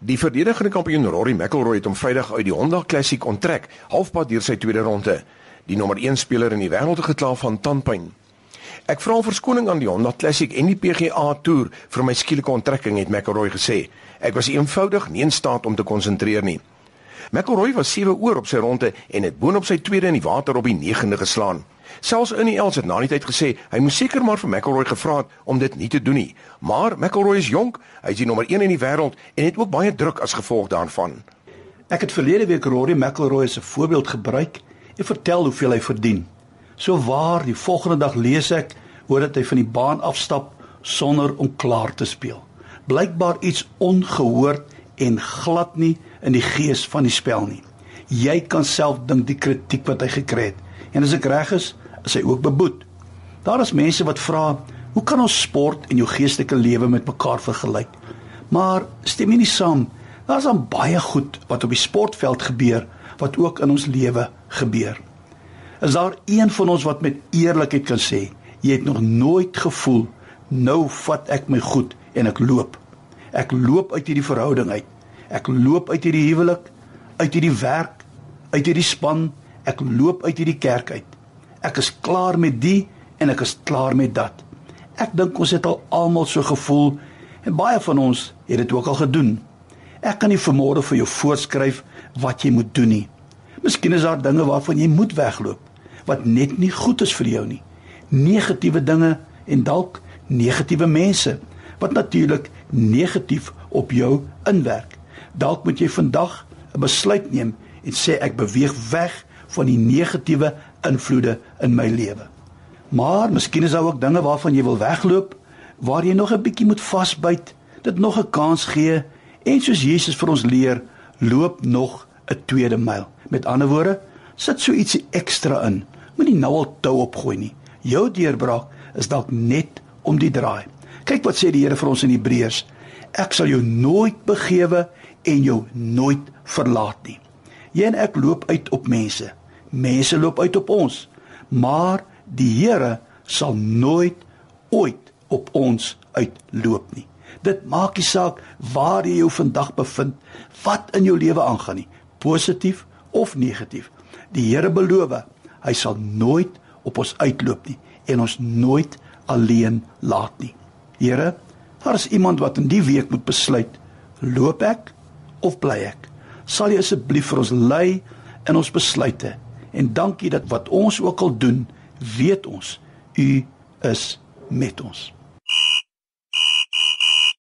Die verdedigende kampioen Rory McIlroy het hom Vrydag uit die Honda Classic onttrek, halfpad deur sy tweede ronde. Die nommer 1 speler in die wêreld het gekla van tandpyn. Ek vra verskoning aan die Honda Classic en die PGA Tour vir my skielike onttrekking het McIlroy gesê. Ek was eenvoudig nie in staat om te konsentreer nie. McIlroy was 7 oor op sy ronde en het boonop sy tweede in die water op die 9de geslaan. Selfs in die Els het na die tyd gesê hy moes seker maar vir McIlroy gevra het om dit nie te doen nie. Maar McIlroy is jonk, hy is die nommer 1 in die wêreld en het ook baie druk as gevolg daarvan. Ek het verlede week Rory McIlroy as 'n voorbeeld gebruik en vertel hoeveel hy verdien. So waar die volgende dag lees ek hoe dat hy van die baan afstap sonder om klaar te speel. Blykbaar iets ongehoord en glad nie in die gees van die spel nie. Jy kan self dink die kritiek wat hy gekry het. En as ek reg is, is hy ook beboet. Daar is mense wat vra, "Hoe kan ons sport en jou geestelike lewe met mekaar vergelyk?" Maar stem jy nie saam? Daar's dan baie goed wat op die sportveld gebeur wat ook in ons lewe gebeur. Is daar een van ons wat met eerlikheid kan sê, jy het nog nooit gevoel nou vat ek my goed en ek loop. Ek loop uit hierdie verhouding uit. Ek loop uit hierdie huwelik, uit hierdie werk, uit hierdie span, ek loop uit hierdie kerk uit. Ek is klaar met die en ek is klaar met dat. Ek dink ons het al almal so gevoel en baie van ons het dit ook al gedoen. Ek kan nie vermoere vir jou voorskryf wat jy moet doen nie. Miskien is daar dinge waarvan jy moet wegloop wat net nie goed is vir jou nie. Negatiewe dinge en dalk negatiewe mense wat natuurlik negatief op jou inwerk. Dalk moet jy vandag 'n besluit neem en sê ek beweeg weg van die negatiewe invloede in my lewe. Maar miskien is daar ook dinge waarvan jy wil wegloop, waar jy nog 'n bietjie moet vasbyt, dit nog 'n kans gee en soos Jesus vir ons leer, loop nog 'n tweede myl. Met ander woorde, sit so ietsie ekstra in. Moenie nou al tou opgooi nie. Jou deurbraak is dalk net om die draai. Kyk wat sê die Here vir ons in Hebreërs. Ek sal jou nooit begewe en jou nooit verlaat nie. Jy en ek loop uit op mense. Mense loop uit op ons, maar die Here sal nooit ooit op ons uitloop nie. Dit maak nie saak waar jy jou vandag bevind, wat in jou lewe aangaan nie, positief of negatief. Die Here beloof, hy sal nooit op ons uitloop nie en ons nooit alleen laat nie. Here, daar is iemand wat in die week moet besluit, loop ek of bly ek? Sal jy asseblief vir ons lei in ons besluite? En dankie dat wat ons ook al doen, weet ons u is met ons.